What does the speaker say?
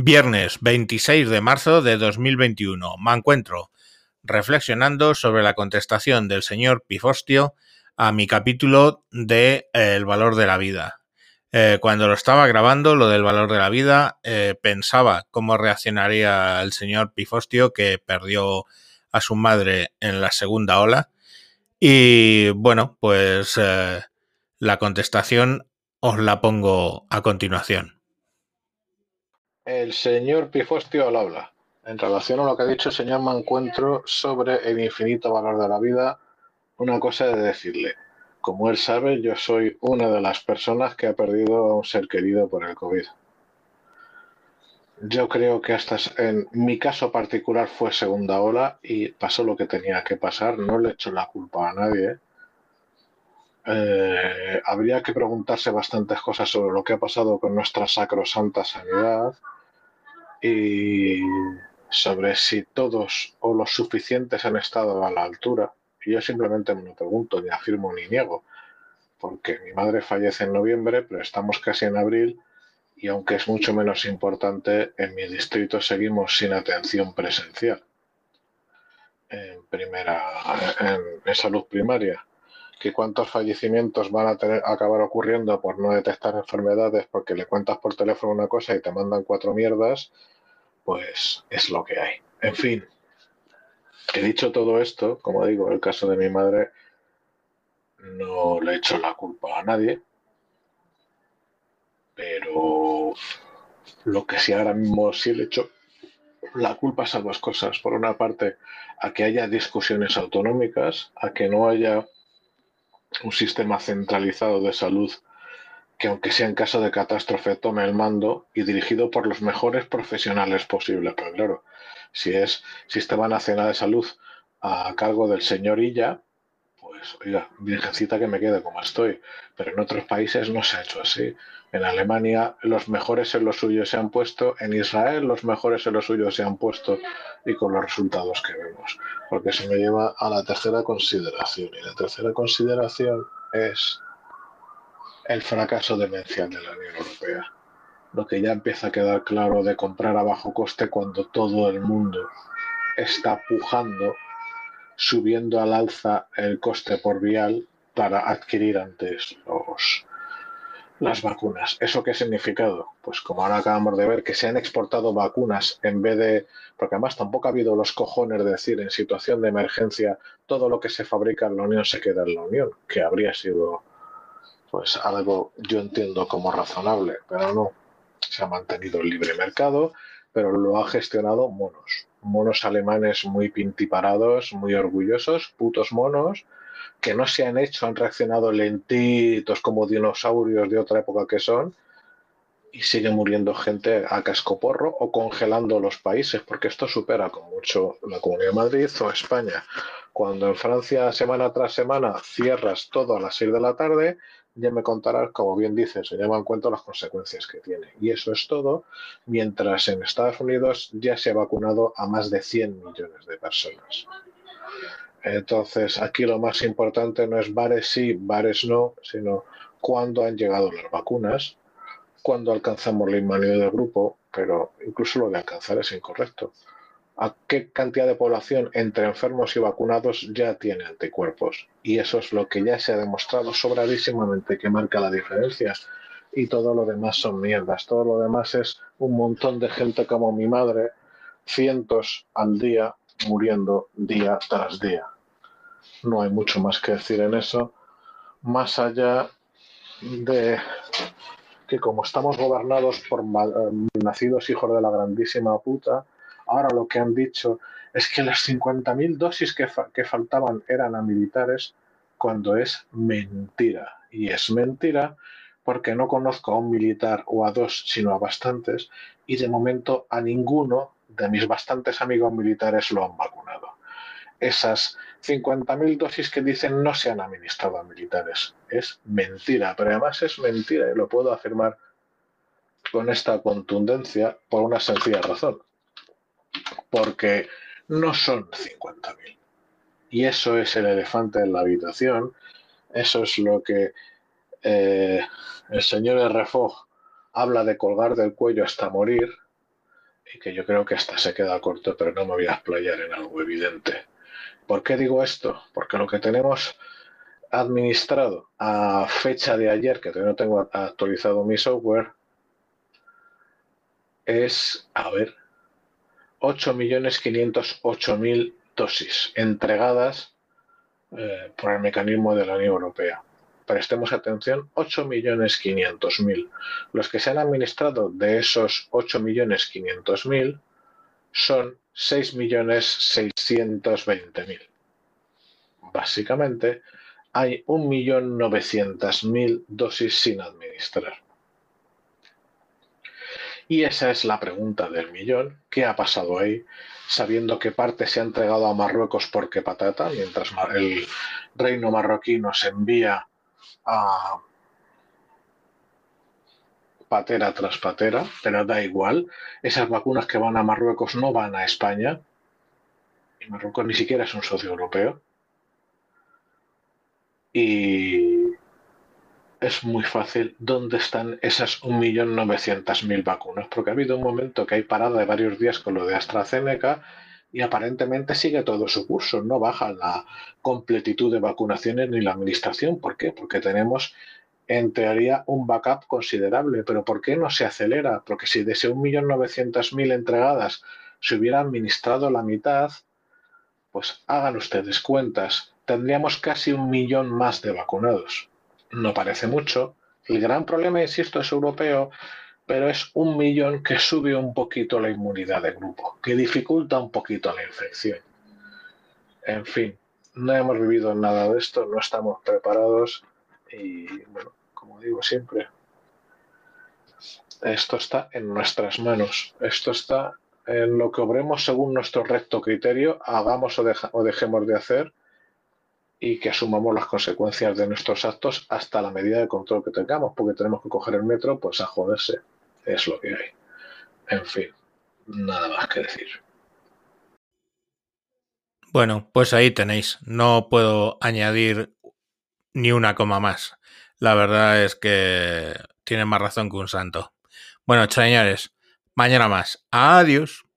Viernes 26 de marzo de 2021. Me encuentro reflexionando sobre la contestación del señor Pifostio a mi capítulo de eh, El valor de la vida. Eh, cuando lo estaba grabando, lo del valor de la vida, eh, pensaba cómo reaccionaría el señor Pifostio que perdió a su madre en la segunda ola. Y bueno, pues la contestación os la pongo a continuación. El señor Pifostio al habla. En relación a lo que ha dicho el señor Mancuentro sobre el infinito valor de la vida, una cosa de decirle. Como él sabe, yo soy una de las personas que ha perdido a un ser querido por el COVID. Yo creo que hasta en mi caso particular fue segunda ola y pasó lo que tenía que pasar. No le echo la culpa a nadie. Eh, habría que preguntarse bastantes cosas sobre lo que ha pasado con nuestra sacrosanta sanidad y sobre si todos o los suficientes han estado a la altura. Yo simplemente me lo pregunto, ni afirmo ni niego, porque mi madre fallece en noviembre, pero estamos casi en abril y aunque es mucho menos importante, en mi distrito seguimos sin atención presencial en primera en, salud primaria que cuántos fallecimientos van a tener, acabar ocurriendo por no detectar enfermedades porque le cuentas por teléfono una cosa y te mandan cuatro mierdas, pues es lo que hay. En fin, he dicho todo esto, como digo, el caso de mi madre, no le he hecho la culpa a nadie, pero lo que sí ahora mismo sí le he hecho la culpa es a dos cosas. Por una parte, a que haya discusiones autonómicas, a que no haya un sistema centralizado de salud que aunque sea en caso de catástrofe tome el mando y dirigido por los mejores profesionales posibles. Pero claro, si es Sistema Nacional de Salud a cargo del señor Illa, oiga, virgencita que me quede como estoy. Pero en otros países no se ha hecho así. En Alemania los mejores en lo suyo se han puesto, en Israel los mejores en lo suyo se han puesto y con los resultados que vemos. Porque se me lleva a la tercera consideración. Y la tercera consideración es el fracaso demencial de la Unión Europea. Lo que ya empieza a quedar claro de comprar a bajo coste cuando todo el mundo está pujando, subiendo al alza el coste por vial para adquirir antes los, las vacunas. ¿Eso qué ha significado? Pues como ahora acabamos de ver que se han exportado vacunas en vez de, porque además tampoco ha habido los cojones de decir en situación de emergencia todo lo que se fabrica en la Unión se queda en la Unión, que habría sido pues algo yo entiendo como razonable, pero no. Se ha mantenido el libre mercado, pero lo ha gestionado monos. Monos alemanes muy pintiparados, muy orgullosos, putos monos, que no se han hecho, han reaccionado lentitos como dinosaurios de otra época que son, y sigue muriendo gente a cascoporro o congelando los países, porque esto supera con mucho la Comunidad de Madrid o España. Cuando en Francia semana tras semana cierras todo a las 6 de la tarde, ya me contarás, como bien dices, se llevan en cuenta las consecuencias que tiene. Y eso es todo, mientras en Estados Unidos ya se ha vacunado a más de 100 millones de personas. Entonces, aquí lo más importante no es bares sí, bares no, sino cuándo han llegado las vacunas, cuándo alcanzamos la inmunidad del grupo, pero incluso lo de alcanzar es incorrecto a qué cantidad de población entre enfermos y vacunados ya tiene anticuerpos. Y eso es lo que ya se ha demostrado sobradísimamente que marca la diferencia. Y todo lo demás son mierdas. Todo lo demás es un montón de gente como mi madre, cientos al día, muriendo día tras día. No hay mucho más que decir en eso, más allá de que como estamos gobernados por nacidos hijos de la grandísima puta, Ahora lo que han dicho es que las 50.000 dosis que, que faltaban eran a militares cuando es mentira. Y es mentira porque no conozco a un militar o a dos, sino a bastantes, y de momento a ninguno de mis bastantes amigos militares lo han vacunado. Esas 50.000 dosis que dicen no se han administrado a militares. Es mentira, pero además es mentira y lo puedo afirmar con esta contundencia por una sencilla razón porque no son 50.000. Y eso es el elefante en la habitación, eso es lo que eh, el señor Refog habla de colgar del cuello hasta morir, y que yo creo que hasta se queda corto, pero no me voy a explayar en algo evidente. ¿Por qué digo esto? Porque lo que tenemos administrado a fecha de ayer, que todavía no tengo actualizado mi software, es, a ver, 8.508.000 dosis entregadas eh, por el mecanismo de la Unión Europea. Prestemos atención, 8.500.000. Los que se han administrado de esos 8.500.000 son 6.620.000. Básicamente, hay 1.900.000 dosis sin administrar. Y esa es la pregunta del millón. ¿Qué ha pasado ahí? Sabiendo que parte se ha entregado a Marruecos porque patata, mientras el reino marroquí nos envía a patera tras patera, pero da igual. Esas vacunas que van a Marruecos no van a España. Y Marruecos ni siquiera es un socio europeo. Y es muy fácil dónde están esas 1.900.000 vacunas, porque ha habido un momento que hay parada de varios días con lo de AstraZeneca y aparentemente sigue todo su curso, no baja la completitud de vacunaciones ni la administración. ¿Por qué? Porque tenemos en teoría un backup considerable, pero ¿por qué no se acelera? Porque si de ese 1.900.000 entregadas se hubiera administrado la mitad, pues hagan ustedes cuentas, tendríamos casi un millón más de vacunados no parece mucho. El gran problema, insisto, es europeo, pero es un millón que sube un poquito la inmunidad de grupo, que dificulta un poquito la infección. En fin, no hemos vivido nada de esto, no estamos preparados y, bueno, como digo siempre, esto está en nuestras manos, esto está en lo que obremos según nuestro recto criterio, hagamos o, o dejemos de hacer y que asumamos las consecuencias de nuestros actos hasta la medida de control que tengamos, porque tenemos que coger el metro, pues a joderse. Es lo que hay. En fin, nada más que decir. Bueno, pues ahí tenéis. No puedo añadir ni una coma más. La verdad es que tiene más razón que un santo. Bueno, señores, mañana más. Adiós.